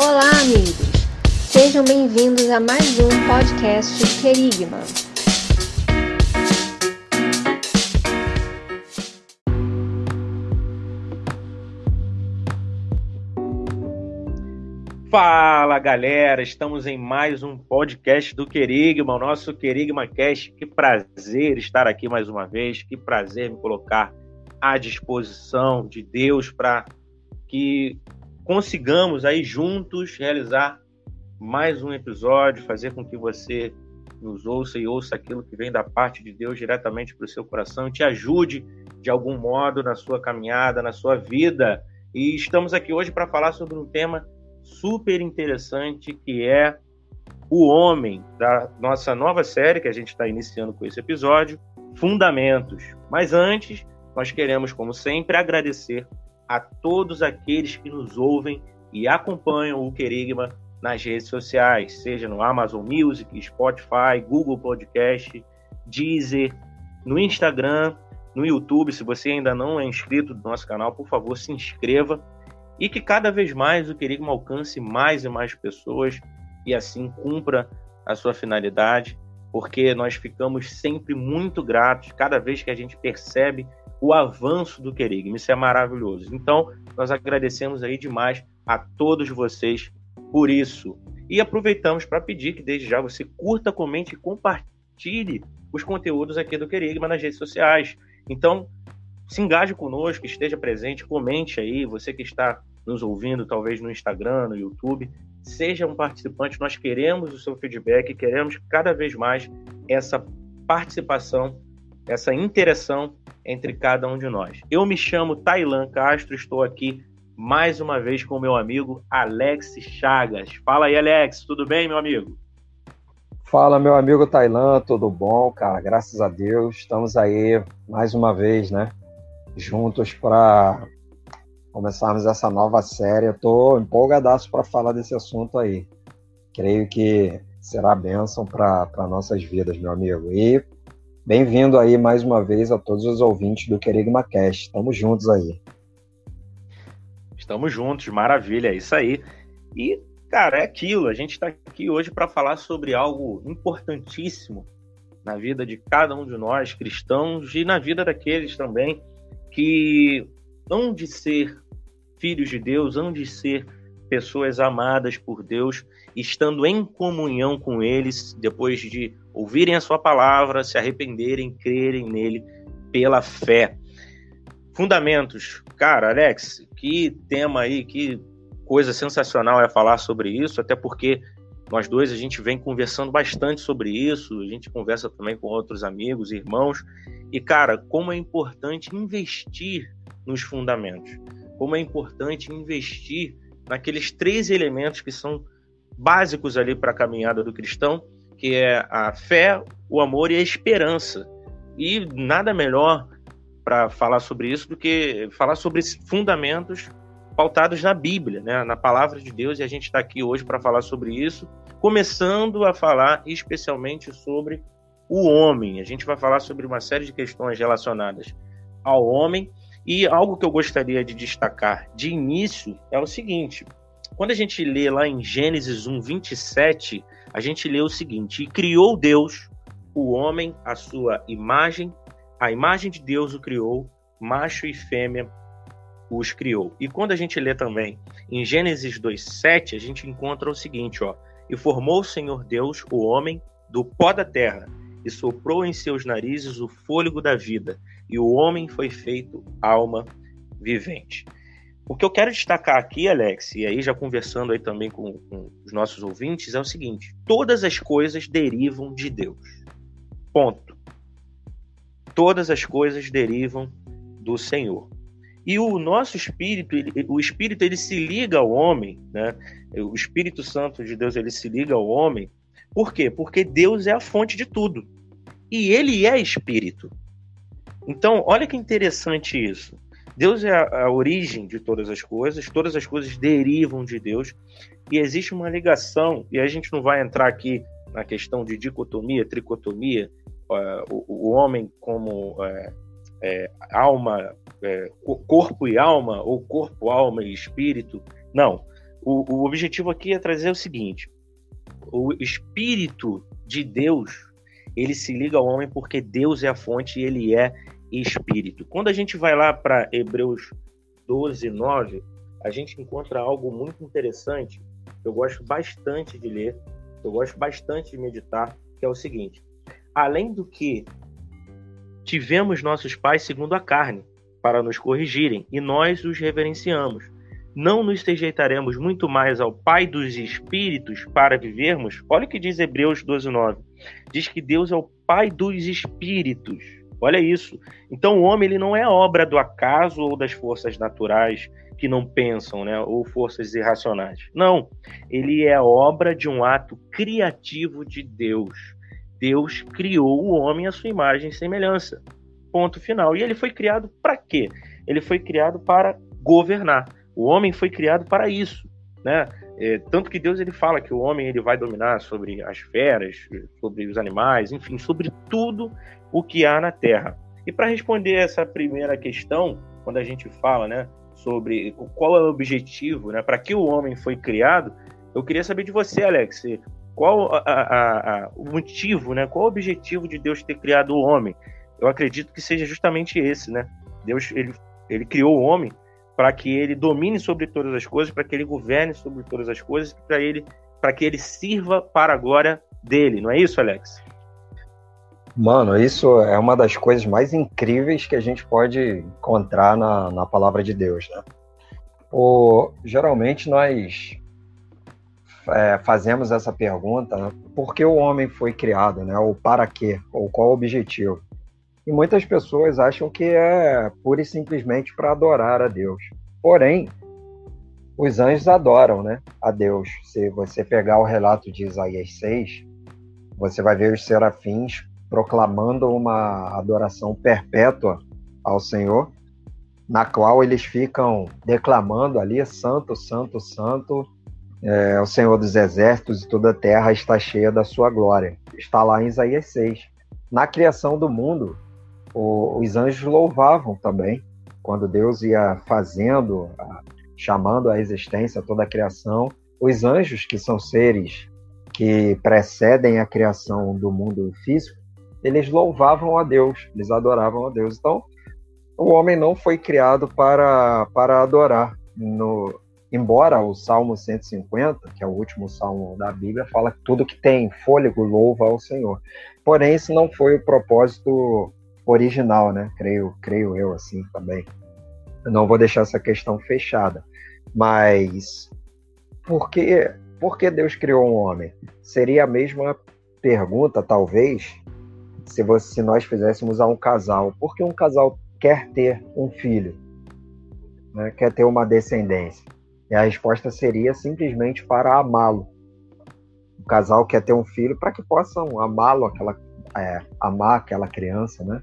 Olá, amigos! Sejam bem-vindos a mais um podcast Querigma. Fala galera, estamos em mais um podcast do Querigma, o nosso Querigma Cast. Que prazer estar aqui mais uma vez, que prazer me colocar à disposição de Deus para que consigamos aí juntos realizar mais um episódio, fazer com que você nos ouça e ouça aquilo que vem da parte de Deus diretamente para o seu coração, te ajude de algum modo na sua caminhada, na sua vida. E estamos aqui hoje para falar sobre um tema super interessante que é o homem da nossa nova série que a gente está iniciando com esse episódio, Fundamentos. Mas antes, nós queremos, como sempre, agradecer a todos aqueles que nos ouvem e acompanham o Querigma nas redes sociais, seja no Amazon Music, Spotify, Google Podcast, Deezer, no Instagram, no YouTube. Se você ainda não é inscrito no nosso canal, por favor, se inscreva e que cada vez mais o Querigma alcance mais e mais pessoas e assim cumpra a sua finalidade, porque nós ficamos sempre muito gratos cada vez que a gente percebe o avanço do Querigma. Isso é maravilhoso. Então, nós agradecemos aí demais a todos vocês por isso. E aproveitamos para pedir que desde já você curta, comente e compartilhe os conteúdos aqui do Querigma nas redes sociais. Então, se engaje conosco, esteja presente, comente aí, você que está nos ouvindo, talvez no Instagram, no YouTube, seja um participante. Nós queremos o seu feedback, queremos cada vez mais essa participação, essa interação entre cada um de nós. Eu me chamo Tailan Castro, estou aqui mais uma vez com meu amigo Alex Chagas. Fala aí, Alex, tudo bem, meu amigo? Fala, meu amigo Tailan, tudo bom, cara? Graças a Deus, estamos aí mais uma vez, né? Juntos para começarmos essa nova série. Eu tô empolgadaço para falar desse assunto aí. Creio que será bênção para nossas vidas, meu amigo. E bem-vindo aí mais uma vez a todos os ouvintes do Querigma Cast. Estamos juntos aí. Estamos juntos, maravilha, é isso aí. E, cara, é aquilo, a gente está aqui hoje para falar sobre algo importantíssimo na vida de cada um de nós, cristãos, e na vida daqueles também que hão de ser filhos de Deus, hão de ser pessoas amadas por Deus, estando em comunhão com eles, depois de ouvirem a sua palavra, se arrependerem, crerem nele pela fé. Fundamentos. Cara, Alex, que tema aí, que coisa sensacional é falar sobre isso, até porque nós dois a gente vem conversando bastante sobre isso, a gente conversa também com outros amigos, irmãos, e cara, como é importante investir nos fundamentos, como é importante investir naqueles três elementos que são básicos ali para a caminhada do cristão, que é a fé, o amor e a esperança. E nada melhor para falar sobre isso do que falar sobre fundamentos pautados na Bíblia, né, na palavra de Deus, e a gente está aqui hoje para falar sobre isso, começando a falar especialmente sobre o homem. A gente vai falar sobre uma série de questões relacionadas ao homem, e algo que eu gostaria de destacar de início é o seguinte: quando a gente lê lá em Gênesis 1, 27, a gente lê o seguinte: E criou Deus o homem à sua imagem, a imagem de Deus o criou, macho e fêmea os criou. E quando a gente lê também em Gênesis 2:7, a gente encontra o seguinte, ó: E formou o Senhor Deus o homem do pó da terra, e soprou em seus narizes o fôlego da vida, e o homem foi feito alma vivente. O que eu quero destacar aqui, Alex, e aí já conversando aí também com, com os nossos ouvintes, é o seguinte: todas as coisas derivam de Deus. Ponto todas as coisas derivam do Senhor. E o nosso espírito, ele, o espírito, ele se liga ao homem, né? O Espírito Santo de Deus, ele se liga ao homem. Por quê? Porque Deus é a fonte de tudo. E ele é espírito. Então, olha que interessante isso. Deus é a, origem de todas as coisas, todas as coisas derivam de Deus, e existe uma ligação, e a gente não vai entrar aqui na questão de dicotomia, tricotomia, uh, o, o, homem como uh, alma, é, corpo e alma, ou corpo, alma e espírito. Não. o, o objetivo aqui é trazer o seguinte: o Espírito de Deus ele se liga ao homem porque Deus é a fonte e ele é Espírito. Quando a gente vai lá para Hebreus 12, 9, a gente encontra algo muito interessante. Eu gosto bastante de ler, eu gosto bastante de meditar, que é o seguinte: além do que tivemos nossos pais segundo a carne, para nos corrigirem, e nós os reverenciamos. Não nos sujeitaremos muito mais ao Pai dos Espíritos para vivermos? Olha o que diz Hebreus 12:9. Diz que Deus é o Pai dos Espíritos. Olha isso. Então o homem ele não é obra do acaso ou das forças naturais que não pensam, né, ou forças irracionais. Não, ele é obra de um ato criativo de Deus. Deus criou o homem à sua imagem e semelhança. Ponto final. E ele foi criado para quê? Ele foi criado para governar. O homem foi criado para isso, né? É, tanto que Deus ele fala que o homem ele vai dominar sobre as feras, sobre os animais, enfim, sobre tudo o que há na Terra. E para responder essa primeira questão, quando a gente fala, né, sobre qual é o objetivo, né, para que o homem foi criado, eu queria saber de você, Alex, qual a, a, a, o motivo, né, qual o objetivo de Deus ter criado o homem? Eu acredito que seja justamente esse, né? Deus ele, ele criou o homem para que ele domine sobre todas as coisas, para que ele governe sobre todas as coisas, para ele para que ele sirva para a glória dele, não é isso, Alex? Mano, isso é uma das coisas mais incríveis que a gente pode encontrar na, na palavra de Deus, né? O, geralmente nós é, fazemos essa pergunta, né? por que o homem foi criado, né? Ou para quê? Ou qual o objetivo? E muitas pessoas acham que é pura e simplesmente para adorar a Deus. Porém, os anjos adoram, né, a Deus. Se você pegar o relato de Isaías 6, você vai ver os serafins proclamando uma adoração perpétua ao Senhor, na qual eles ficam declamando ali: Santo, Santo, Santo, é, o Senhor dos Exércitos e toda a terra está cheia da sua glória. Está lá em Isaías 6. Na criação do mundo, o, os anjos louvavam também, quando Deus ia fazendo, chamando à existência toda a criação. Os anjos, que são seres que precedem a criação do mundo físico, eles louvavam a Deus, eles adoravam a Deus. Então, o homem não foi criado para, para adorar. No, embora o Salmo 150, que é o último salmo da Bíblia, fala que tudo que tem fôlego louva ao Senhor. Porém, esse não foi o propósito original, né? Creio, creio eu assim também. Eu não vou deixar essa questão fechada. Mas por que, por que Deus criou um homem? Seria a mesma pergunta, talvez, se, você, se nós fizéssemos a um casal. Por que um casal quer ter um filho? Né? Quer ter uma descendência? E a resposta seria simplesmente para amá-lo. O casal quer ter um filho para que possam amá-lo, aquela, é, amar aquela criança, né?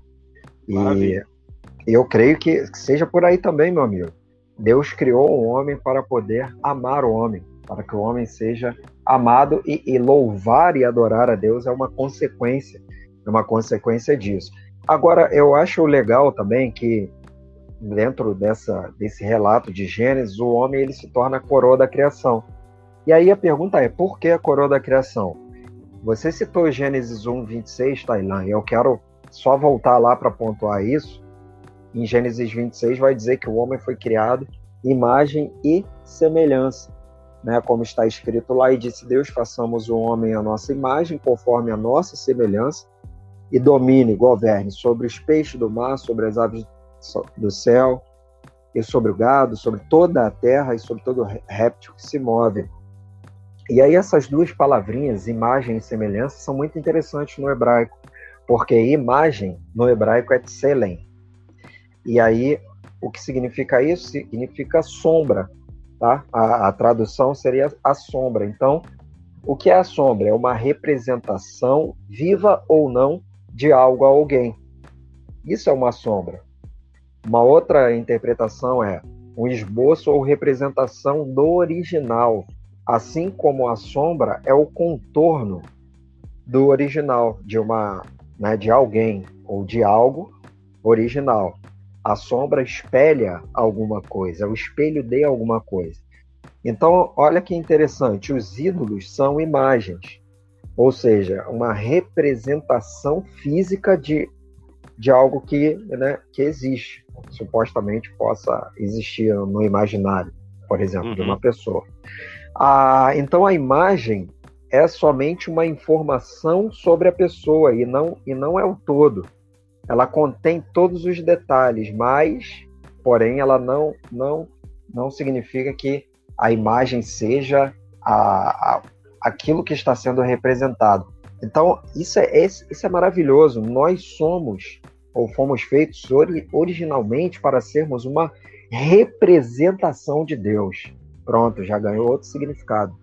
E eu creio que seja por aí também, meu amigo. Deus criou o homem para poder amar o homem, para que o homem seja amado e, e louvar e adorar a Deus é uma consequência é uma consequência disso. Agora, eu acho legal também que dentro dessa, desse relato de Gênesis, o homem ele se torna a coroa da criação. E aí a pergunta é, por que a coroa da criação? Você citou Gênesis 1, 26, Tailan, eu quero só voltar lá para pontuar isso. Em Gênesis 26 vai dizer que o homem foi criado imagem e semelhança, né? Como está escrito lá, e disse Deus, façamos o homem a nossa imagem, conforme a nossa semelhança, e domine, governe sobre os peixes do mar, sobre as aves do céu, e sobre o gado, sobre toda a terra e sobre todo réptil que se move. E aí essas duas palavrinhas, imagem e semelhança, são muito interessantes no hebraico, porque imagem no hebraico é tselem. E aí o que significa isso? Significa sombra, tá? A, a tradução seria a sombra. Então, o que é a sombra? É uma representação, viva ou não, de algo a alguém. Isso é uma sombra. Uma outra interpretação é um esboço ou representação do original, assim como a sombra é o contorno do original, de uma, né, de alguém ou de algo original. A sombra espelha alguma coisa, é o espelho de alguma coisa. Então, olha que interessante, os ídolos são imagens, ou seja, uma representação física de, de algo que, né, que existe, supostamente possa existir no imaginário, por exemplo, uhum. de uma uhum. pessoa. Ah, então, a imagem é somente uma informação sobre a pessoa e não, e não é o todo. Ela contém todos os detalhes, mas, porém, ela não, não, não significa que a imagem seja a, a, aquilo que está sendo representado. Então, isso é, isso é maravilhoso. Nós somos, ou fomos feitos originalmente para sermos uma representação de Deus. Pronto, já ganhou outro significado.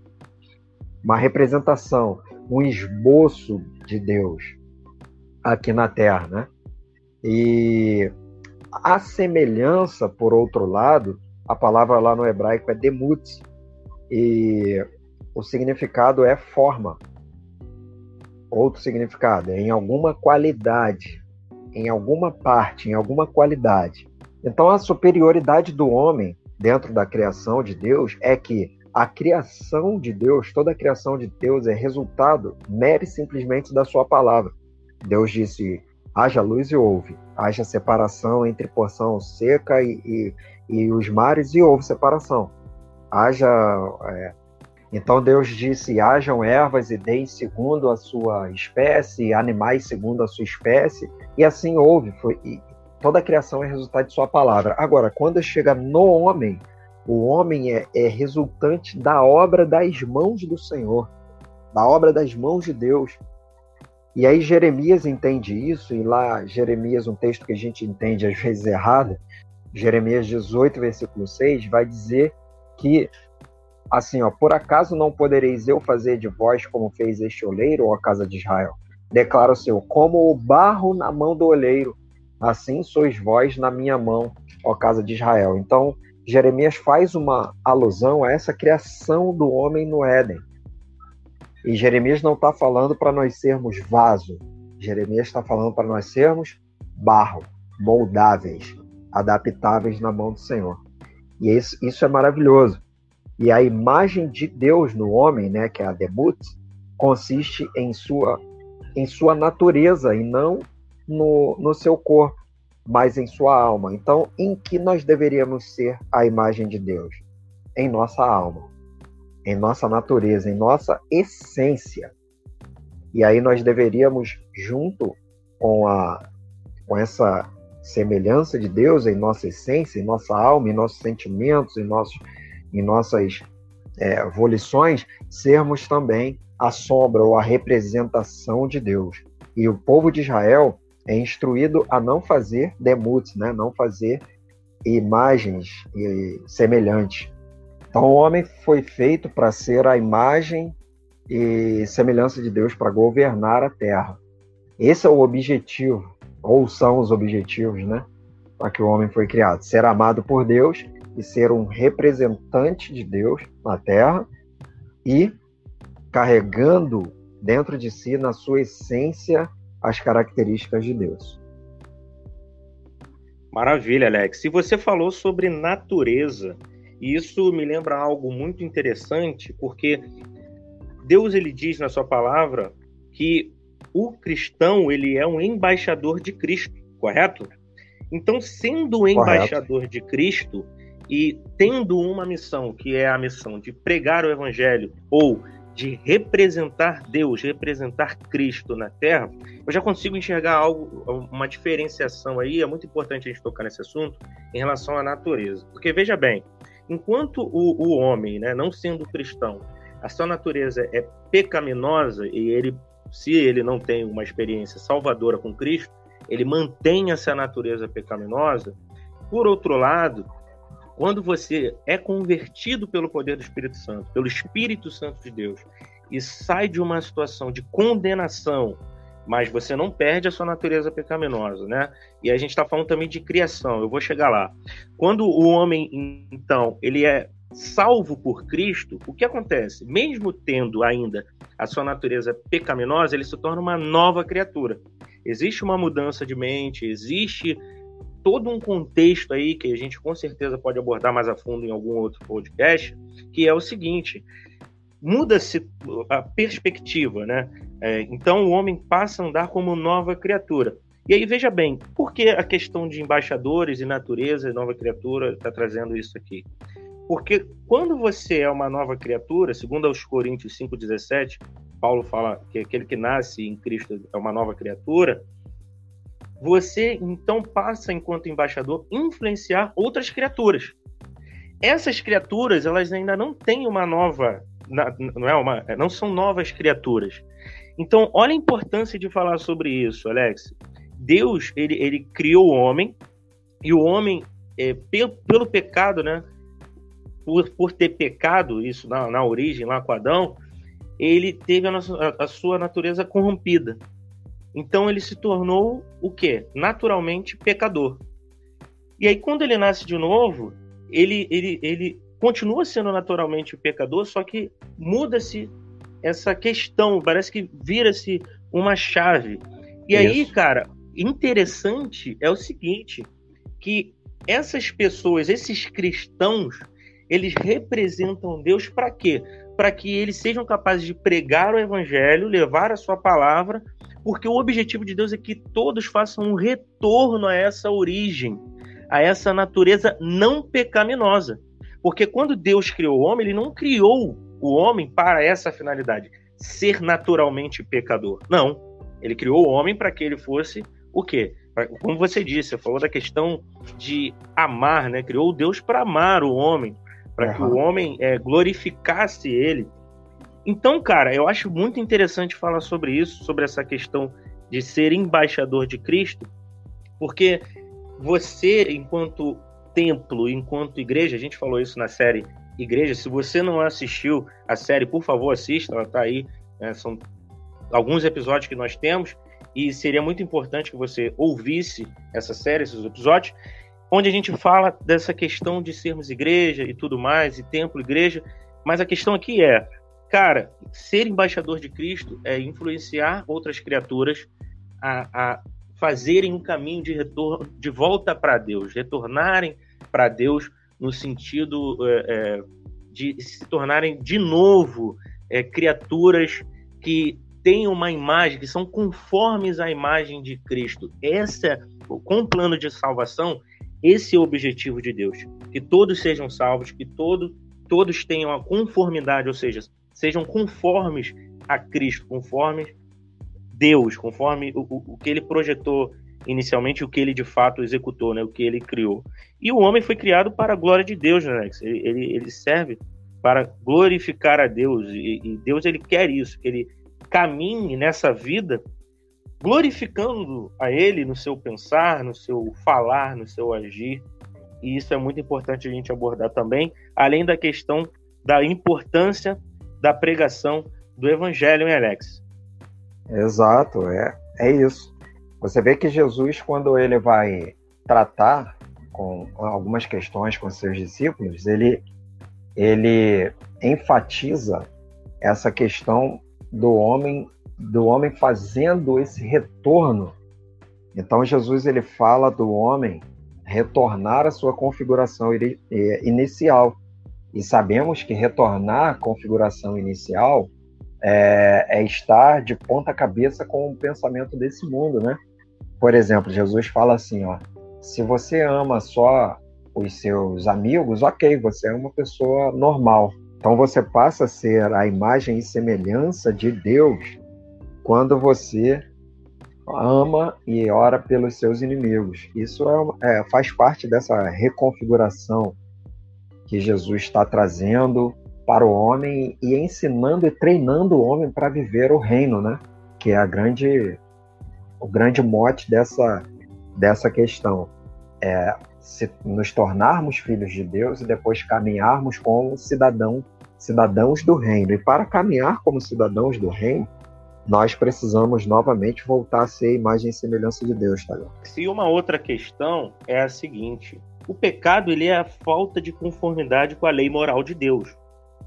Uma representação, um esboço de Deus aqui na Terra, né? E a semelhança, por outro lado, a palavra lá no hebraico é demut, e o significado é forma. Outro significado é em alguma qualidade, em alguma parte, em alguma qualidade. Então, a superioridade do homem dentro da criação de Deus é que a criação de Deus, toda a criação de Deus é resultado mere simplesmente da sua palavra. Deus disse: haja luz e houve, haja separação entre porção seca e, e, e os mares e houve separação. Haja. É... Então Deus disse: hajam ervas e deem segundo a sua espécie, animais segundo a sua espécie, e assim houve. Foi, e toda a criação é resultado de sua palavra. Agora, quando chega no homem, o homem é, é resultante da obra das mãos do Senhor, da obra das mãos de Deus. E aí Jeremias entende isso, e lá Jeremias, um texto que a gente entende às vezes errado, Jeremias 18, versículo 6, vai dizer que, assim, ó, por acaso não podereis eu fazer de vós como fez este oleiro, ou a casa de Israel? Declara o Senhor, como o barro na mão do oleiro, assim sois vós na minha mão, ó casa de Israel. Então, Jeremias faz uma alusão a essa criação do homem no Éden. E Jeremias não está falando para nós sermos vaso. Jeremias está falando para nós sermos barro, moldáveis, adaptáveis na mão do Senhor. E isso, isso é maravilhoso. E a imagem de Deus no homem, né, que é a debut, consiste em sua, em sua natureza e não no, no seu corpo mas em sua alma. Então, em que nós deveríamos ser a imagem de Deus? Em nossa alma, em nossa natureza, em nossa essência. E aí nós deveríamos, junto com, a, com essa semelhança de Deus em nossa essência, em nossa alma, em nossos sentimentos, em, nossos, em nossas é, volições, sermos também a sombra ou a representação de Deus. E o povo de Israel é instruído a não fazer demuts, né? não fazer imagens semelhantes. Então, o homem foi feito para ser a imagem e semelhança de Deus para governar a terra. Esse é o objetivo, ou são os objetivos, né? Para que o homem foi criado: ser amado por Deus e ser um representante de Deus na terra e carregando dentro de si, na sua essência, as características de Deus. Maravilha, Alex. E você falou sobre natureza. E isso me lembra algo muito interessante, porque Deus ele diz na sua palavra que o cristão ele é um embaixador de Cristo, correto? Então, sendo embaixador de Cristo e tendo uma missão, que é a missão de pregar o evangelho ou de representar Deus, representar Cristo na Terra, eu já consigo enxergar algo, uma diferenciação aí, é muito importante a gente tocar nesse assunto, em relação à natureza. Porque veja bem, enquanto o, o homem, né, não sendo cristão, a sua natureza é pecaminosa e ele, se ele não tem uma experiência salvadora com Cristo, ele mantém essa natureza pecaminosa. Por outro lado, quando você é convertido pelo poder do Espírito Santo, pelo Espírito Santo de Deus, e sai de uma situação de condenação, mas você não perde a sua natureza pecaminosa, né? E a gente está falando também de criação, eu vou chegar lá. Quando o homem, então, ele é salvo por Cristo, o que acontece? Mesmo tendo ainda a sua natureza pecaminosa, ele se torna uma nova criatura. Existe uma mudança de mente, existe todo um contexto aí que a gente com certeza pode abordar mais a fundo em algum outro podcast, que é o seguinte: muda-se a perspectiva, né? É, então o homem passa a andar como nova criatura. E aí veja bem, por que a questão de embaixadores e natureza e nova criatura está trazendo isso aqui? Porque quando você é uma nova criatura, segundo aos Coríntios 5,17, Paulo fala que aquele que nasce em Cristo é uma nova criatura, você então passa, enquanto embaixador, influenciar outras criaturas. Essas criaturas, elas ainda não têm uma nova, não é uma, não são novas criaturas. Então, olha a importância de falar sobre isso, Alex. Deus, ele, ele criou o homem, e o homem, é, pelo, pelo pecado, né, por, por ter pecado, isso na, na origem, lá com Adão, ele teve a, nossa, a, a sua natureza corrompida. Então ele se tornou o quê? Naturalmente pecador. E aí quando ele nasce de novo, ele, ele, ele continua sendo naturalmente pecador, só que muda-se essa questão, parece que vira-se uma chave. E Isso. aí, cara, interessante é o seguinte, que essas pessoas, esses cristãos, eles representam Deus para quê? Para que eles sejam capazes de pregar o evangelho, levar a sua palavra, porque o objetivo de Deus é que todos façam um retorno a essa origem, a essa natureza não pecaminosa. Porque quando Deus criou o homem, ele não criou o homem para essa finalidade, ser naturalmente pecador. Não. Ele criou o homem para que ele fosse o quê? Como você disse, você falou da questão de amar, né? Criou Deus para amar o homem, para que o homem é, glorificasse ele. Então, cara, eu acho muito interessante falar sobre isso, sobre essa questão de ser embaixador de Cristo, porque você, enquanto templo, enquanto igreja, a gente falou isso na série Igreja. Se você não assistiu a série, por favor, assista, ela está aí. Né? São alguns episódios que nós temos e seria muito importante que você ouvisse essa série, esses episódios, onde a gente fala dessa questão de sermos igreja e tudo mais, e templo, igreja, mas a questão aqui é, cara, ser embaixador de Cristo é influenciar outras criaturas a, a fazerem um caminho de retorno, de volta para Deus, retornarem para Deus no sentido é, é, de se tornarem de novo é, criaturas que têm uma imagem, que são conformes à imagem de Cristo. Essa, com o plano de salvação, esse é o objetivo de Deus, que todos sejam salvos, que todo, todos tenham a conformidade, ou seja, sejam conformes a Cristo, conformes Deus, conforme o, o, o que ele projetou inicialmente, o que ele de fato executou, né, o que ele criou. E o homem foi criado para a glória de Deus, né, Alex? Ele, ele, ele serve para glorificar a Deus, e, e Deus ele quer isso, que ele caminhe nessa vida glorificando a Ele no seu pensar, no seu falar, no seu agir. E isso é muito importante a gente abordar também, além da questão da importância da pregação do Evangelho, hein, Alex? Exato, é, é isso. Você vê que Jesus, quando ele vai tratar com algumas questões com seus discípulos, ele, ele enfatiza essa questão do homem do homem fazendo esse retorno. Então Jesus ele fala do homem retornar à sua configuração inicial. E sabemos que retornar à configuração inicial é, é estar de ponta cabeça com o pensamento desse mundo, né? Por exemplo, Jesus fala assim, ó, se você ama só os seus amigos, ok, você é uma pessoa normal. Então você passa a ser a imagem e semelhança de Deus quando você ama e ora pelos seus inimigos. Isso é, é, faz parte dessa reconfiguração que Jesus está trazendo para o homem e ensinando e treinando o homem para viver o reino, né? Que é a grande, o grande mote dessa, dessa questão. É se nos tornarmos filhos de Deus e depois caminharmos como cidadão, cidadãos do reino. E para caminhar como cidadãos do reino, nós precisamos novamente voltar a ser a imagem e semelhança de Deus, tá? E uma outra questão é a seguinte: o pecado ele é a falta de conformidade com a lei moral de Deus,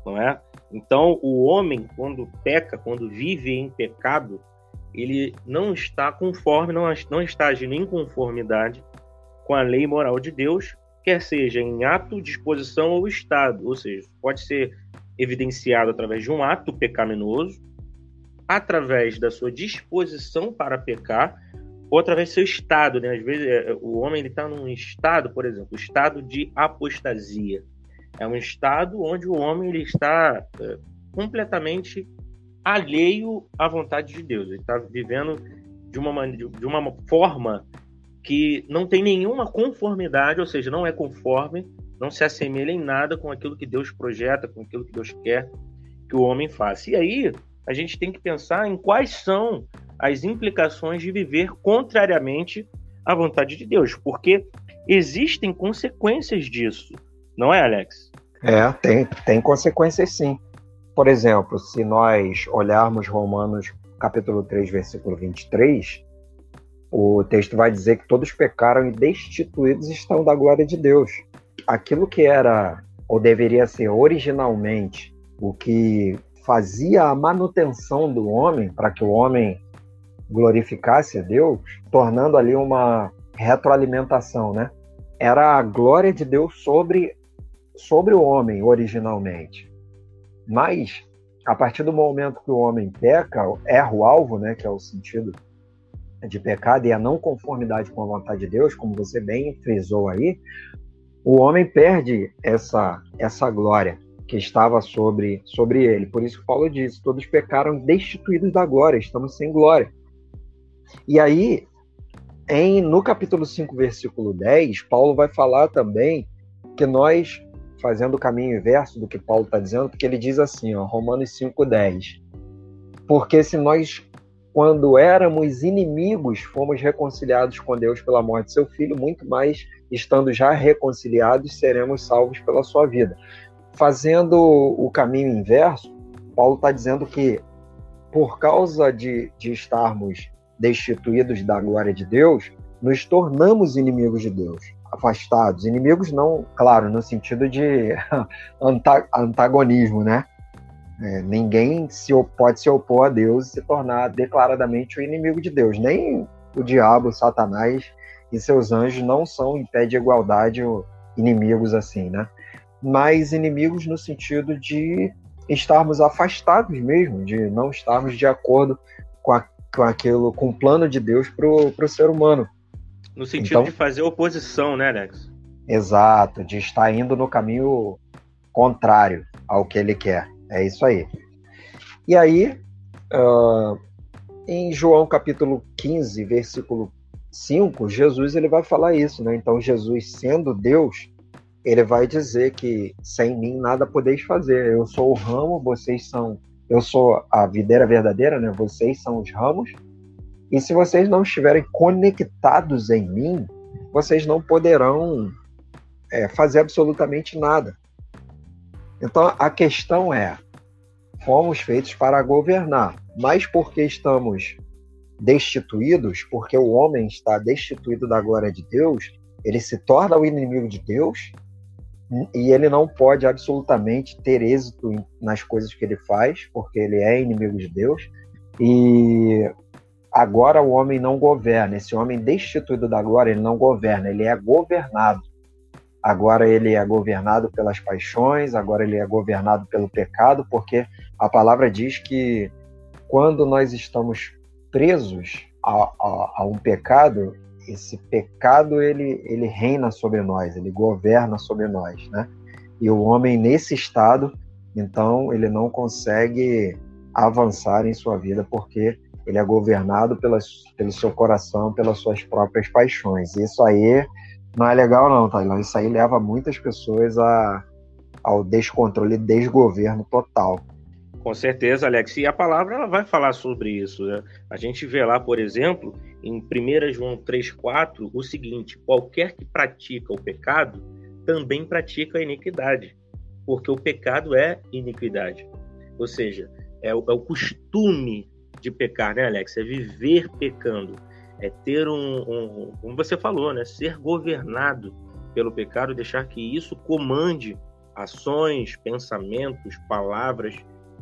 não é? Então, o homem, quando peca, quando vive em pecado, ele não está conforme, não, não está agindo em conformidade com a lei moral de Deus, quer seja em ato, disposição ou estado, ou seja, pode ser evidenciado através de um ato pecaminoso, através da sua disposição para pecar, ou através do seu estado, né? Às vezes é, o homem está num estado, por exemplo, estado de apostasia. É um estado onde o homem ele está é, completamente alheio à vontade de Deus. Ele está vivendo de uma, de uma forma que não tem nenhuma conformidade, ou seja, não é conforme, não se assemelha em nada com aquilo que Deus projeta, com aquilo que Deus quer que o homem faça. E aí a gente tem que pensar em quais são as implicações de viver contrariamente à vontade de Deus, porque existem consequências disso, não é, Alex? É, tem, tem consequências sim. Por exemplo, se nós olharmos Romanos capítulo 3, versículo 23, o texto vai dizer que todos pecaram e destituídos estão da glória de Deus. Aquilo que era, ou deveria ser originalmente, o que fazia a manutenção do homem, para que o homem glorificasse a Deus, tornando ali uma retroalimentação, né? Era a glória de Deus sobre, sobre o homem originalmente. Mas, a partir do momento que o homem peca, erra o alvo, né, que é o sentido de pecado e a não conformidade com a vontade de Deus, como você bem frisou aí, o homem perde essa, essa glória que estava sobre, sobre ele. Por isso que Paulo diz: todos pecaram destituídos da glória, estamos sem glória. E aí, em, no capítulo 5, versículo 10, Paulo vai falar também que nós, fazendo o caminho inverso do que Paulo está dizendo, porque ele diz assim, ó, Romanos 5, 10. Porque se nós, quando éramos inimigos, fomos reconciliados com Deus pela morte de seu filho, muito mais, estando já reconciliados, seremos salvos pela sua vida. Fazendo o caminho inverso, Paulo está dizendo que, por causa de, de estarmos destituídos da glória de Deus, nos tornamos inimigos de Deus, afastados. Inimigos não, claro, no sentido de antagonismo, né? É, ninguém se pode se opor a Deus e se tornar declaradamente o inimigo de Deus. Nem o diabo, Satanás e seus anjos não são em pé de igualdade inimigos assim, né? Mas inimigos no sentido de estarmos afastados mesmo, de não estarmos de acordo com a com aquilo, com o plano de Deus para o ser humano. No sentido então, de fazer oposição, né, Alex? Exato, de estar indo no caminho contrário ao que ele quer. É isso aí. E aí, uh, em João capítulo 15, versículo 5, Jesus ele vai falar isso, né? Então, Jesus sendo Deus, ele vai dizer que sem mim nada podeis fazer. Eu sou o ramo, vocês são eu sou a videira verdadeira, né? Vocês são os ramos. E se vocês não estiverem conectados em mim, vocês não poderão é, fazer absolutamente nada. Então a questão é: fomos feitos para governar, mas porque estamos destituídos, porque o homem está destituído da glória de Deus, ele se torna o inimigo de Deus e ele não pode absolutamente ter êxito nas coisas que ele faz, porque ele é inimigo de Deus. E agora o homem não governa. Esse homem destituído da glória, ele não governa, ele é governado. Agora ele é governado pelas paixões, agora ele é governado pelo pecado, porque a palavra diz que quando nós estamos presos a, a, a um pecado, esse pecado ele, ele reina sobre nós, ele governa sobre nós, né? E o homem nesse estado, então, ele não consegue avançar em sua vida porque ele é governado pelas, pelo seu coração, pelas suas próprias paixões. Isso aí não é legal não, Tailão. Isso aí leva muitas pessoas a, ao descontrole, desgoverno total. Com certeza, Alex. E a palavra ela vai falar sobre isso. Né? A gente vê lá, por exemplo, em 1 João 3,4, o seguinte: qualquer que pratica o pecado também pratica a iniquidade, porque o pecado é iniquidade. Ou seja, é o, é o costume de pecar, né, Alex? É viver pecando, é ter um, um, como você falou, né, ser governado pelo pecado, deixar que isso comande ações, pensamentos, palavras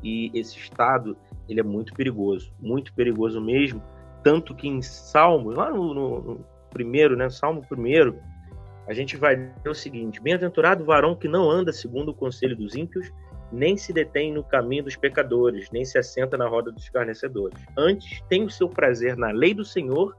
e esse estado ele é muito perigoso, muito perigoso mesmo, tanto que em Salmo, lá no, no, primeiro, né, Salmo primeiro, a gente vai ver o seguinte: Bem-aventurado o varão que não anda segundo o conselho dos ímpios, nem se detém no caminho dos pecadores, nem se assenta na roda dos escarnecedores. Antes, tem o seu prazer na lei do Senhor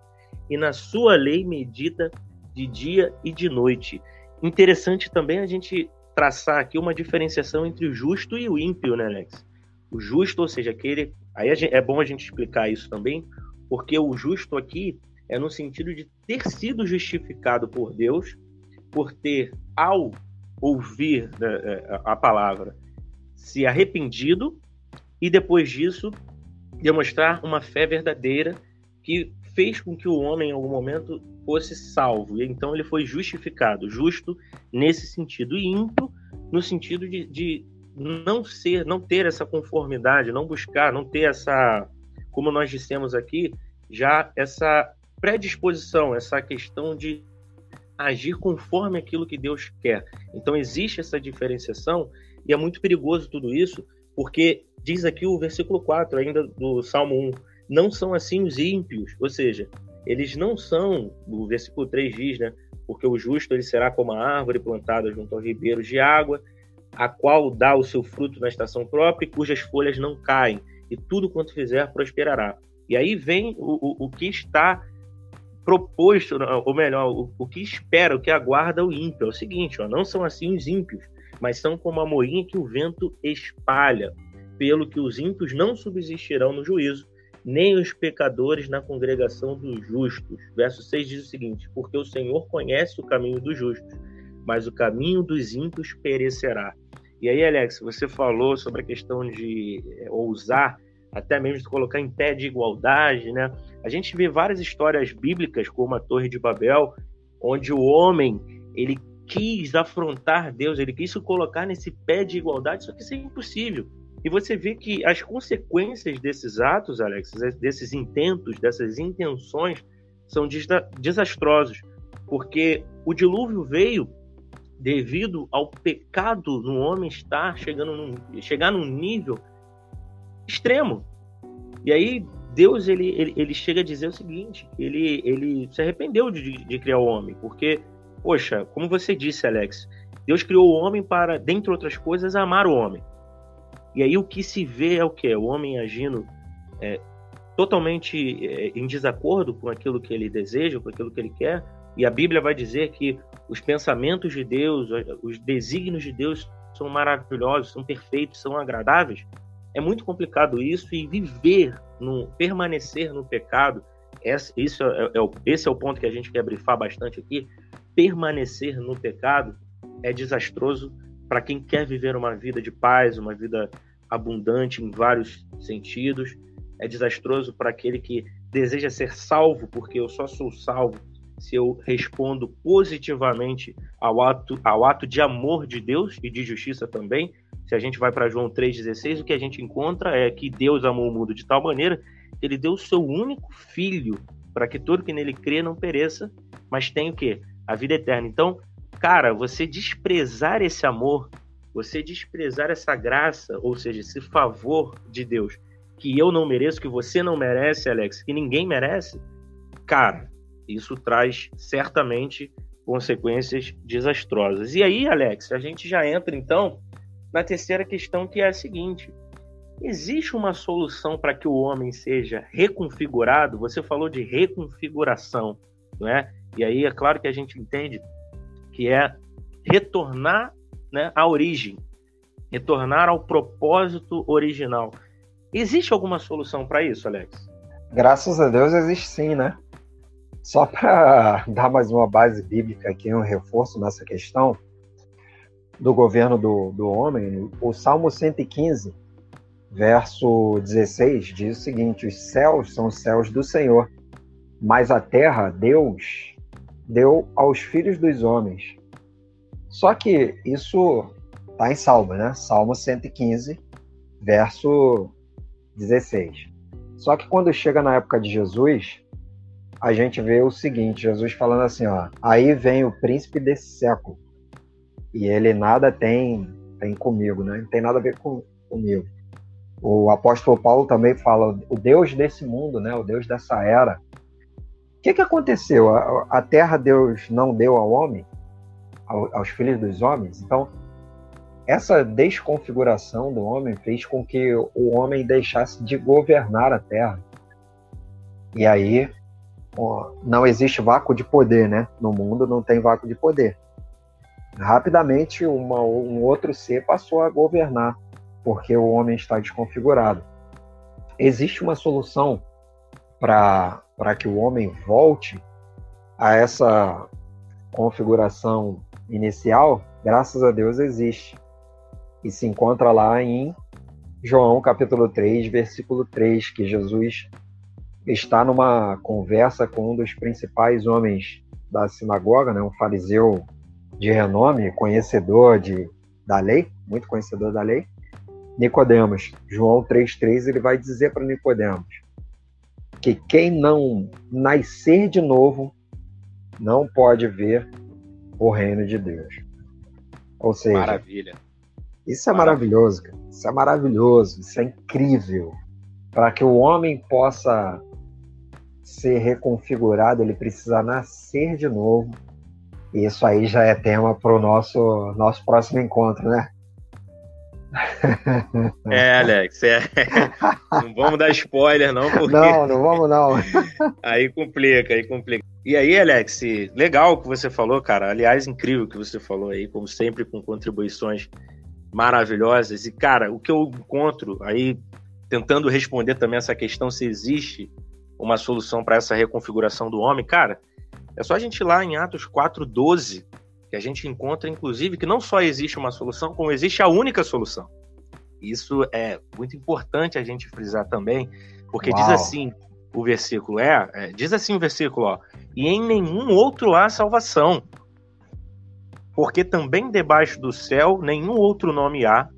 e na sua lei medita de dia e de noite. Interessante também a gente traçar aqui uma diferenciação entre o justo e o ímpio, né, Alex? O justo, ou seja, aquele. Aí é bom a gente explicar isso também, porque o justo aqui é no sentido de ter sido justificado por Deus, por ter, ao ouvir né, é, a palavra, se arrependido e depois disso demonstrar uma fé verdadeira que fez com que o homem em algum momento fosse salvo. E então ele foi justificado, justo nesse sentido, e ímpio no sentido de, de não ser, não ter essa conformidade, não buscar, não ter essa, como nós dissemos aqui, já essa predisposição, essa questão de agir conforme aquilo que Deus quer. Então existe essa diferenciação e é muito perigoso tudo isso, porque diz aqui o versículo 4 ainda do Salmo 1, não são assim os ímpios, ou seja, eles não são, o versículo 3 diz, né, porque o justo ele será como a árvore plantada junto aos ribeiros de água, a qual dá o seu fruto na estação própria e cujas folhas não caem, e tudo quanto fizer prosperará. E aí vem o, o, o que está proposto, ou melhor, o, o, que espera, o que aguarda o ímpio. É o seguinte, ó, não são assim os ímpios, mas são como a moinha que o vento espalha, pelo que os ímpios não subsistirão no juízo, nem os pecadores na congregação dos justos. Verso 6 diz o seguinte: Porque o Senhor conhece o caminho dos justos, mas o caminho dos ímpios perecerá. E aí, Alex, você falou sobre a questão de é, ousar, até mesmo de colocar em pé de igualdade, né? A gente vê várias histórias bíblicas, como a Torre de Babel, onde o homem ele quis afrontar Deus, ele quis se colocar nesse pé de igualdade, só que isso é impossível. E você vê que as consequências desses atos, Alex, desses intentos, dessas intenções, são desastrosos, porque o dilúvio veio devido ao pecado no homem estar chegando num, chegar num nível extremo. E aí Deus ele, ele, ele chega a dizer o seguinte: ele, ele se arrependeu de, de criar o homem, porque, poxa, como você disse, Alex, Deus criou o homem para, dentre outras coisas, amar o homem. E aí o que se vê é o que? O homem agindo é, totalmente é, em desacordo com aquilo que ele deseja, com aquilo que ele quer. E a Bíblia vai dizer que os pensamentos de Deus, os desígnios de Deus são maravilhosos, são perfeitos, são agradáveis. É muito complicado isso e viver, no, permanecer no pecado, esse, isso é, é, esse é o ponto que a gente quer brifar bastante aqui. Permanecer no pecado é desastroso para quem quer viver uma vida de paz, uma vida abundante em vários sentidos. É desastroso para aquele que deseja ser salvo, porque eu só sou salvo se eu respondo positivamente ao ato, ao ato de amor de Deus e de justiça também. Se a gente vai para João 3,16, o que a gente encontra é que Deus amou o mundo de tal maneira que ele deu o seu único filho para que todo que nele crê não pereça, mas tenha o quê? A vida eterna. Então, cara, você desprezar esse amor, você desprezar essa graça, ou seja, esse favor de Deus, que eu não mereço, que você não merece, Alex, que ninguém merece, cara, isso traz certamente consequências desastrosas. E aí, Alex, a gente já entra então na terceira questão, que é a seguinte: existe uma solução para que o homem seja reconfigurado? Você falou de reconfiguração, não é? E aí é claro que a gente entende que é retornar né, à origem, retornar ao propósito original. Existe alguma solução para isso, Alex? Graças a Deus existe sim, né? Só para dar mais uma base bíblica aqui, um reforço nessa questão do governo do, do homem, o Salmo 115, verso 16, diz o seguinte: Os céus são os céus do Senhor, mas a terra, Deus, deu aos filhos dos homens. Só que isso está em Salmo, né? Salmo 115, verso 16. Só que quando chega na época de Jesus, a gente vê o seguinte: Jesus falando assim, ó, aí vem o príncipe desse século e ele nada tem tem comigo, né? Não tem nada a ver com, comigo. O apóstolo Paulo também fala o Deus desse mundo, né? O Deus dessa era que, que aconteceu? A, a terra Deus não deu ao homem? aos filhos dos homens. Então, essa desconfiguração do homem fez com que o homem deixasse de governar a terra. E aí não existe vácuo de poder, né? No mundo não tem vácuo de poder. Rapidamente, uma, um outro ser passou a governar, porque o homem está desconfigurado. Existe uma solução para que o homem volte a essa configuração inicial? Graças a Deus existe. E se encontra lá em João capítulo 3, versículo 3, que Jesus está numa conversa com um dos principais homens da sinagoga, né, um fariseu de renome, conhecedor de, da lei, muito conhecedor da lei, Nicodemos. João 3:3 ele vai dizer para Nicodemos que quem não nascer de novo não pode ver o reino de Deus. Ou seja, Maravilha. Isso é maravilhoso, cara. Isso é maravilhoso, isso é incrível. Para que o homem possa ser reconfigurado, ele precisa nascer de novo. E isso aí já é tema para o nosso, nosso próximo encontro, né? É, Alex, é. não vamos dar spoiler, não, porque. Não, não vamos, não. aí complica, aí complica. E aí, Alex, legal o que você falou, cara. Aliás, incrível o que você falou aí, como sempre, com contribuições maravilhosas. E, cara, o que eu encontro aí, tentando responder também essa questão se existe uma solução para essa reconfiguração do homem, cara, é só a gente ir lá em Atos 4,12, que a gente encontra, inclusive, que não só existe uma solução, como existe a única solução. Isso é muito importante a gente frisar também, porque Uau. diz assim o versículo, é, é, diz assim o versículo, ó, e em nenhum outro há salvação, porque também debaixo do céu nenhum outro nome há,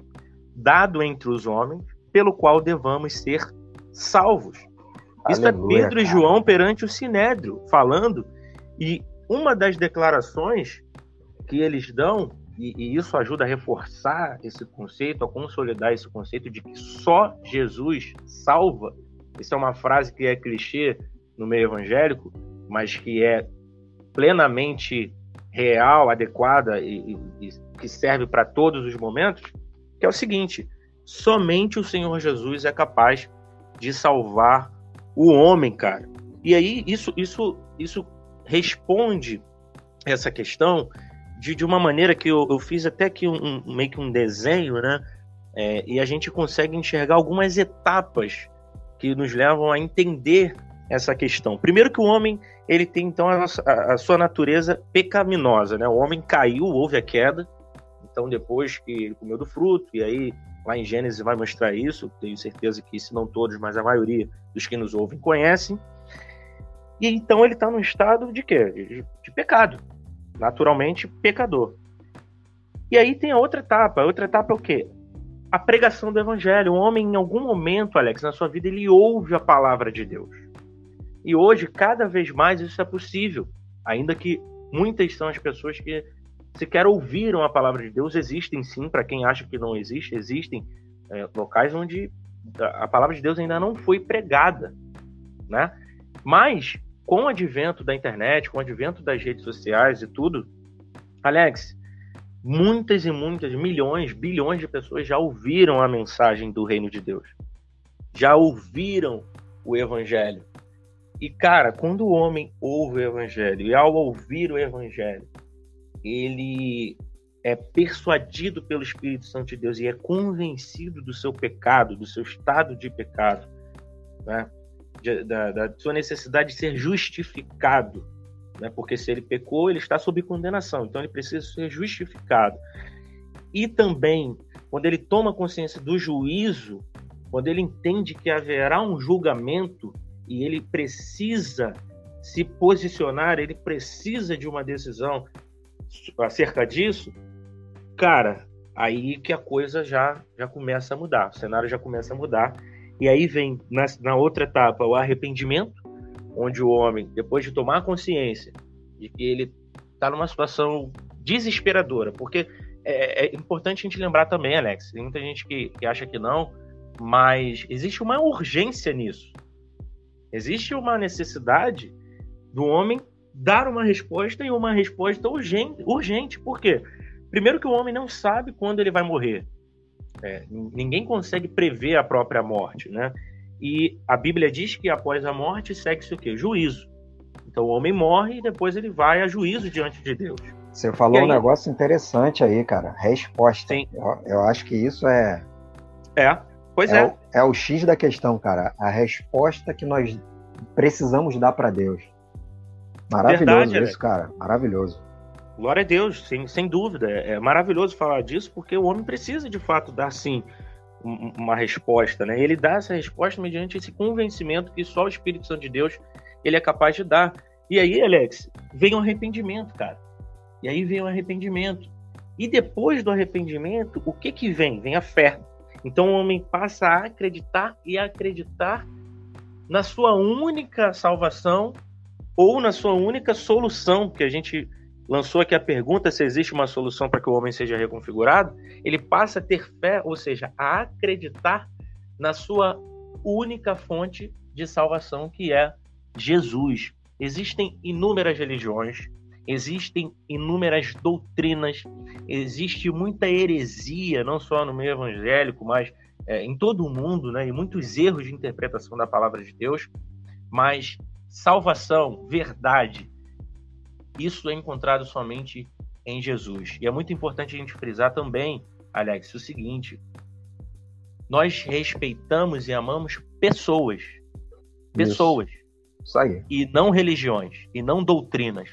dado entre os homens, pelo qual devamos ser salvos. Isso é Pedro cara. e João perante o Sinédrio, falando, e uma das declarações que eles dão, e, e, isso ajuda a reforçar esse conceito, a consolidar esse conceito de que só Jesus salva. Isso é uma frase que é clichê no meio evangélico, mas que é plenamente real, adequada e, e, e que serve para todos os momentos, que é o seguinte: somente o Senhor Jesus é capaz de salvar o homem, cara. E aí isso isso isso responde essa questão de, de uma maneira que eu, eu fiz até aqui um, um, meio que um desenho, né? É, e a gente consegue enxergar algumas etapas que nos levam a entender essa questão. Primeiro que o homem ele tem então a, a, a, sua natureza pecaminosa, né? O homem caiu, houve a queda. Então depois que ele comeu do fruto e aí Lá em Gênesis vai mostrar isso, tenho certeza que, se não todos, mas a maioria dos que nos ouvem conhecem. E então ele está num estado de quê? De, pecado. Naturalmente, pecador. E aí tem a outra etapa. A outra etapa é o quê? A pregação do evangelho. O homem, em algum momento, Alex, na sua vida, ele ouve a palavra de Deus. E hoje, cada vez mais, isso é possível. Ainda que muitas são as pessoas que sequer ouviram a palavra de Deus. Existem sim, para quem acha que não existe, existem é, locais onde a palavra de Deus ainda não foi pregada, né? Mas com o advento da internet, com o advento das redes sociais e tudo, Alex, muitas e muitas, milhões, bilhões de pessoas já ouviram a mensagem do reino de Deus. Já ouviram o evangelho. E cara, quando o homem ouve o evangelho e ao ouvir o evangelho, ele é persuadido pelo Espírito Santo de Deus e é convencido do seu pecado, do seu estado de pecado, né? de, da, da, sua necessidade de ser justificado, né? porque se ele pecou, ele está sob condenação, então ele precisa ser justificado. E também, quando ele toma consciência do juízo, quando ele entende que haverá um julgamento e ele precisa se posicionar, ele precisa de uma decisão, acerca disso, cara, aí que a coisa já, já começa a mudar, o cenário já começa a mudar. E aí vem na, na outra etapa o arrependimento, onde o homem, depois de tomar consciência de que ele está numa situação desesperadora, porque é, é, importante a gente lembrar também, Alex, tem muita gente que, que acha que não, mas existe uma urgência nisso. Existe uma necessidade do homem dar uma resposta e uma resposta urgente. urgente. Por quê? Primeiro que o homem não sabe quando ele vai morrer. É, ninguém consegue prever a própria morte, né? E a Bíblia diz que após a morte segue-se o quê? Juízo. Então o homem morre e depois ele vai a juízo diante de Deus. Você falou aí... um negócio interessante aí, cara. Resposta. Sim. Eu, eu acho que isso é. É, pois é. É o, é o X da questão, cara. A resposta que nós precisamos dar para Deus. Maravilhoso Verdade, isso, cara. Maravilhoso. Glória a Deus, sem, sem dúvida. É, é maravilhoso falar disso, porque o homem precisa, de fato, dar sim uma resposta, né? Ele dá essa resposta mediante esse convencimento que só o Espírito Santo de Deus ele é capaz de dar. E aí, Alex, vem o arrependimento, cara. E aí vem o arrependimento. E depois do arrependimento, o que que vem? Vem a fé. Então o homem passa a acreditar e a acreditar na sua única salvação ou na sua única solução, que a gente lançou aqui a pergunta se existe uma solução para que o homem seja reconfigurado, ele passa a ter fé, ou seja, a acreditar na sua única fonte de salvação, que é Jesus. Existem inúmeras religiões, existem inúmeras doutrinas, existe muita heresia, não só no meio evangélico, mas é, em todo o mundo, né, e muitos erros de interpretação da palavra de Deus, mas salvação, verdade, isso é encontrado somente em Jesus. E é muito importante a gente frisar também, Alex, o seguinte: nós respeitamos e amamos pessoas. Pessoas. Isso. Isso aí. E não religiões, e não doutrinas.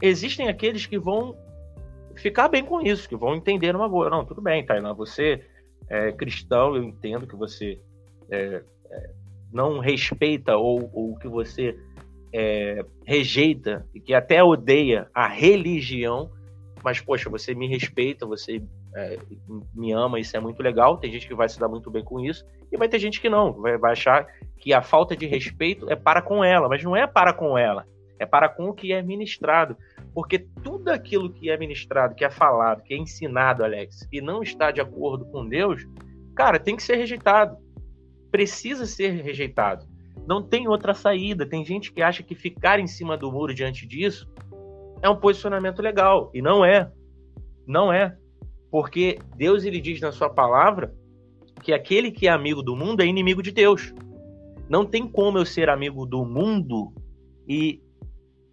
Existem aqueles que vão ficar bem com isso, que vão entender uma boa. Não, tudo bem, Tainá, você é cristão, eu entendo que você é, é, não respeita ou, ou que você é, rejeita e que até odeia a religião, mas poxa, você me respeita, você é, me ama, isso é muito legal. Tem gente que vai se dar muito bem com isso, e vai ter gente que não, vai, vai achar que a falta de respeito é para com ela, mas não é para com ela, é para com o que é ministrado. Porque tudo aquilo que é ministrado, que é falado, que é ensinado, Alex, e não está de acordo com Deus, cara, tem que ser rejeitado. Precisa ser rejeitado. Não tem outra saída. Tem gente que acha que ficar em cima do muro diante disso é um posicionamento legal. E não é. Não é. Porque Deus ele diz na sua palavra que aquele que é amigo do mundo é inimigo de Deus. Não tem como eu ser amigo do mundo e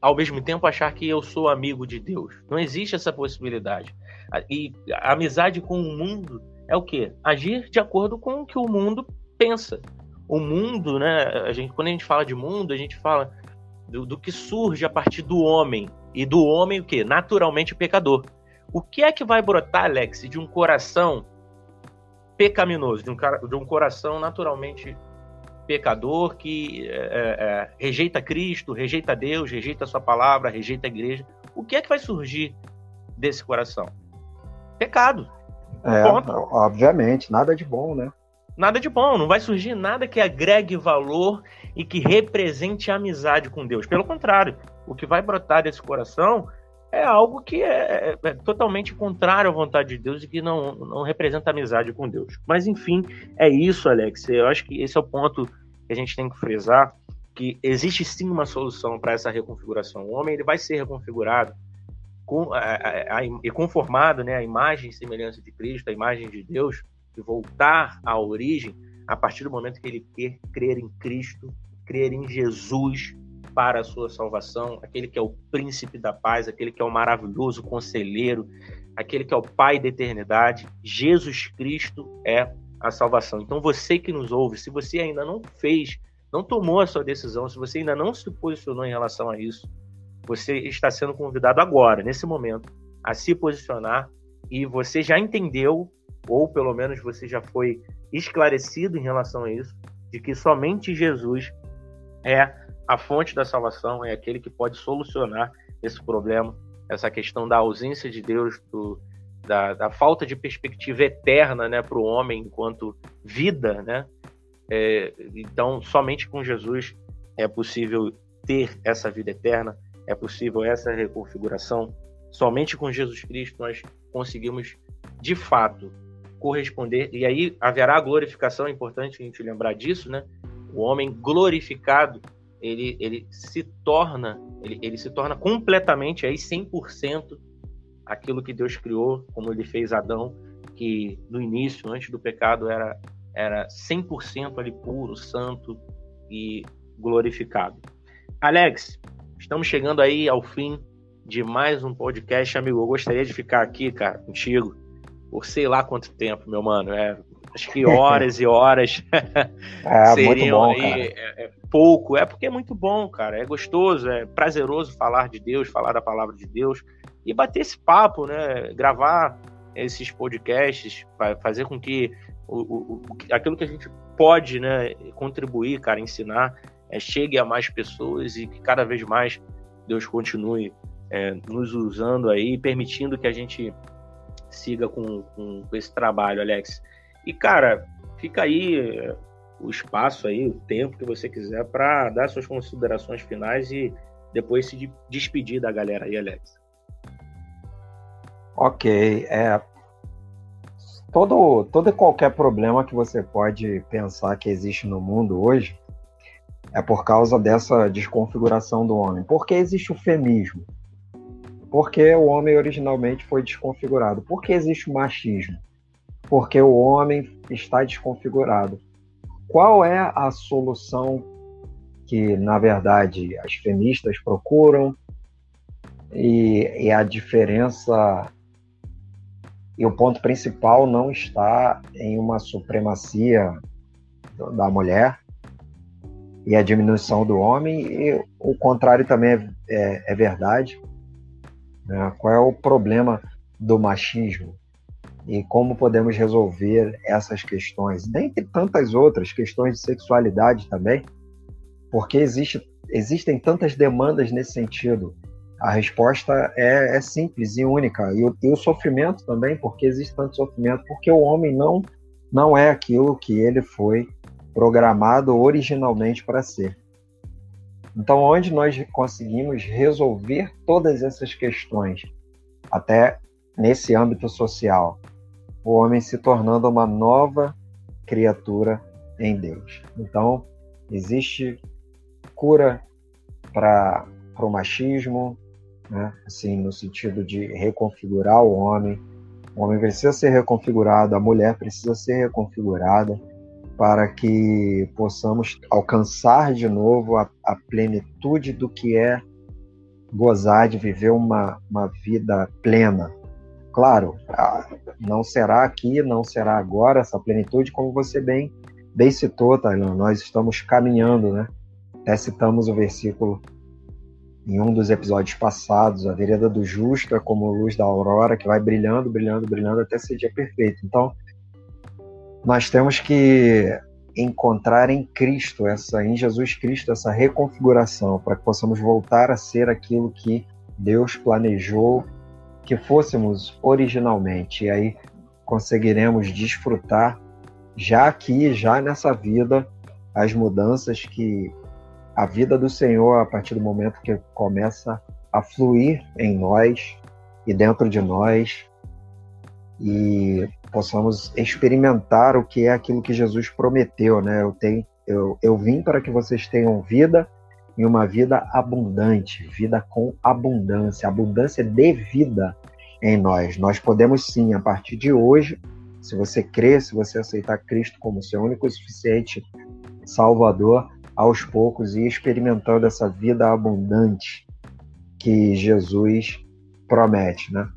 ao mesmo tempo achar que eu sou amigo de Deus. Não existe essa possibilidade. E a amizade com o mundo é o quê? Agir de acordo com o que o mundo pensa o mundo, né? A gente, quando a gente fala de mundo, a gente fala do, do que surge a partir do homem. E do homem o quê? Naturalmente pecador. O que é que vai brotar, Alex, de um coração pecaminoso, de um, de um coração naturalmente pecador que é, é, é, rejeita Cristo, rejeita Deus, rejeita a sua palavra, rejeita a igreja? O que é que vai surgir desse coração? Pecado. É, obviamente, nada de bom, né? Nada de bom, não vai surgir nada que agregue valor e que represente a amizade com Deus. Pelo contrário, o que vai brotar desse coração é algo que é, é, é, totalmente contrário à vontade de Deus e que não, não representa amizade com Deus. Mas enfim, é isso, Alex. Eu acho que esse é o ponto que a gente tem que frisar, que existe sim uma solução para essa reconfiguração. O homem ele vai ser reconfigurado com, e conformado né, à imagem e semelhança de Cristo, à imagem de Deus, voltar à origem a partir do momento que ele quer crer em Cristo, crer em Jesus para a sua salvação, aquele que é o príncipe da paz, aquele que é o maravilhoso conselheiro, aquele que é o Pai da eternidade. Jesus Cristo é a salvação. Então você que nos ouve, se você ainda não fez, não tomou a sua decisão, se você ainda não se posicionou em relação a isso, você está sendo convidado agora, nesse momento, a se posicionar e você já entendeu ou pelo menos você já foi esclarecido em relação a isso, de que somente Jesus é a fonte da salvação, é aquele que pode solucionar esse problema, essa questão da ausência de Deus, do, da, da, falta de perspectiva eterna né, para o homem enquanto vida. Né? É, então, somente com Jesus é possível ter essa vida eterna, é possível essa reconfiguração. Somente com Jesus Cristo nós conseguimos, de fato, corresponder, e aí haverá glorificação, é importante a gente lembrar disso, né? O homem glorificado, ele, ele se torna ele, ele se torna completamente aí 100% aquilo que Deus criou, como ele fez Adão, que no início, antes do pecado, era, era 100% ali puro, santo e glorificado. Alex, estamos chegando aí ao fim de mais um podcast, amigo. Eu gostaria de ficar aqui, cara, contigo, por sei lá quanto tempo, meu mano. É, acho que horas e horas é, seriam bom, aí é, é, pouco. É porque é muito bom, cara. É gostoso, é prazeroso falar de Deus, falar da palavra de Deus e bater esse papo, né? Gravar esses podcasts, fazer com que o, o, o, aquilo que a gente pode, né, contribuir, cara, ensinar, é, chegue a mais pessoas e que cada vez mais Deus continue é, nos usando aí, permitindo que a gente siga com, com, com esse trabalho, Alex. E, cara, fica aí é, o espaço aí, o tempo que você quiser para dar suas considerações finais e depois se despedir da galera aí, Alex. Ok, é todo todo e qualquer problema que você pode pensar que existe no mundo hoje é por causa dessa desconfiguração do homem. Por que existe o feminismo? Porque o homem originalmente foi desconfigurado. Por que existe o machismo? Porque o homem está desconfigurado. Qual é a solução que, na verdade, as feministas procuram? E, e a diferença e o ponto principal não está em uma supremacia da mulher e a diminuição do homem, e o contrário também é, é, é verdade. Né? Qual é o problema do machismo? E como podemos resolver essas questões? Dentre tantas outras, questões de sexualidade também, porque existe, existem tantas demandas nesse sentido. A resposta é, é simples e única. E o, e o, sofrimento também, porque existe tanto sofrimento, porque o homem não, não é aquilo que ele foi programado originalmente para ser. Então, onde nós conseguimos resolver todas essas questões, até nesse âmbito social, o homem se tornando uma nova criatura em Deus. Então, existe cura para o machismo, né? assim, no sentido de reconfigurar o homem. O homem precisa ser reconfigurado, a mulher precisa ser reconfigurada para que possamos alcançar de novo a, a plenitude do que é gozar de viver uma, uma vida plena. Claro, não será aqui, não será agora essa plenitude, como você bem, bem citou, Tailan. Nós estamos caminhando, né? Até citamos o versículo em um dos episódios passados, a vereda do justo é como luz da aurora que vai brilhando, brilhando, brilhando até ser dia perfeito. Então, nós temos que encontrar em Cristo essa em Jesus Cristo essa reconfiguração para que possamos voltar a ser aquilo que Deus planejou que fôssemos originalmente. E aí conseguiremos desfrutar já aqui já nessa vida as mudanças que a vida do Senhor a partir do momento que começa a fluir em nós e dentro de nós e possamos experimentar o que é aquilo que Jesus prometeu, né? Eu tenho, eu, eu vim para que vocês tenham vida e uma vida abundante, vida com abundância, abundância de vida em nós. Nós podemos sim, a partir de hoje, se você crer, se você aceitar Cristo como seu único e suficiente Salvador, aos poucos e experimentando essa vida abundante que Jesus promete, né?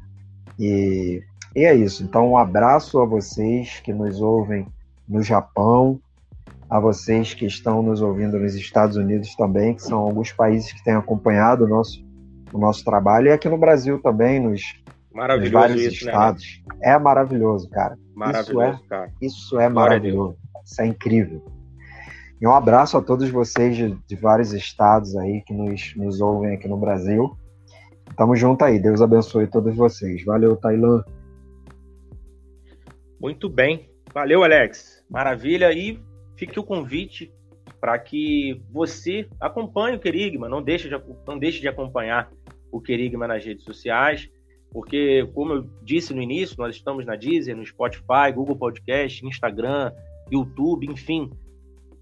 E, e é isso. Então, um abraço a vocês que nos ouvem no Japão, a vocês que estão nos ouvindo nos Estados Unidos também, que são alguns países que têm acompanhado o nosso, o nosso trabalho, e aqui no Brasil também, nos, nos vários isso, né, estados. Né? É maravilhoso, cara. Maravilhoso, isso é, cara. Isso é maravilhoso. Isso é incrível. E um abraço a todos vocês de, de vários estados aí que nos, nos ouvem aqui no Brasil. Tamo junto aí. Deus abençoe todos vocês. Valeu, Tailan. Muito bem. Valeu, Alex. Maravilha. E fique o convite para que você acompanhe o Querigma. Não deixe, de, não deixe de acompanhar o Querigma nas redes sociais. Porque, como eu disse no início, nós estamos na Deezer, no Spotify, Google Podcast, Instagram, YouTube, enfim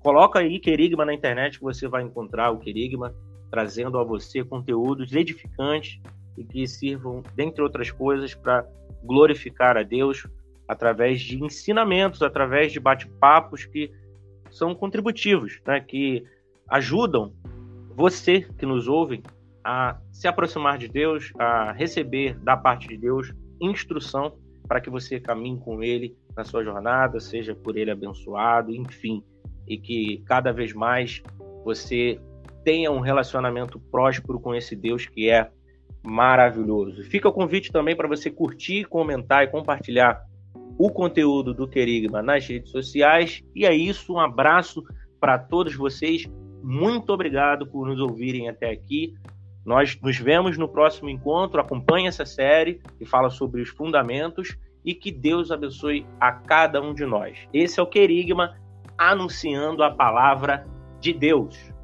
Coloca aí Querigma na internet que você vai encontrar o Querigma trazendo a você conteúdos edificantes e que sirvam, dentre outras coisas, para glorificar a Deus através de ensinamentos, através de bate-papos que são contributivos, né? que ajudam você que nos ouve a se aproximar de Deus, a receber da parte de Deus instrução para que você caminhe com Ele na sua jornada, seja por Ele abençoado, enfim, e que cada vez mais você tenha um relacionamento próspero com esse Deus que é maravilhoso. Fica o convite também para você curtir, comentar e compartilhar o conteúdo do Querigma nas redes sociais. E é isso, um abraço para todos vocês. Muito obrigado por nos ouvirem até aqui. Nós nos vemos no próximo encontro. Acompanhe essa série que fala sobre os fundamentos e que Deus abençoe a cada um de nós. Esse é o Querigma anunciando a palavra de Deus.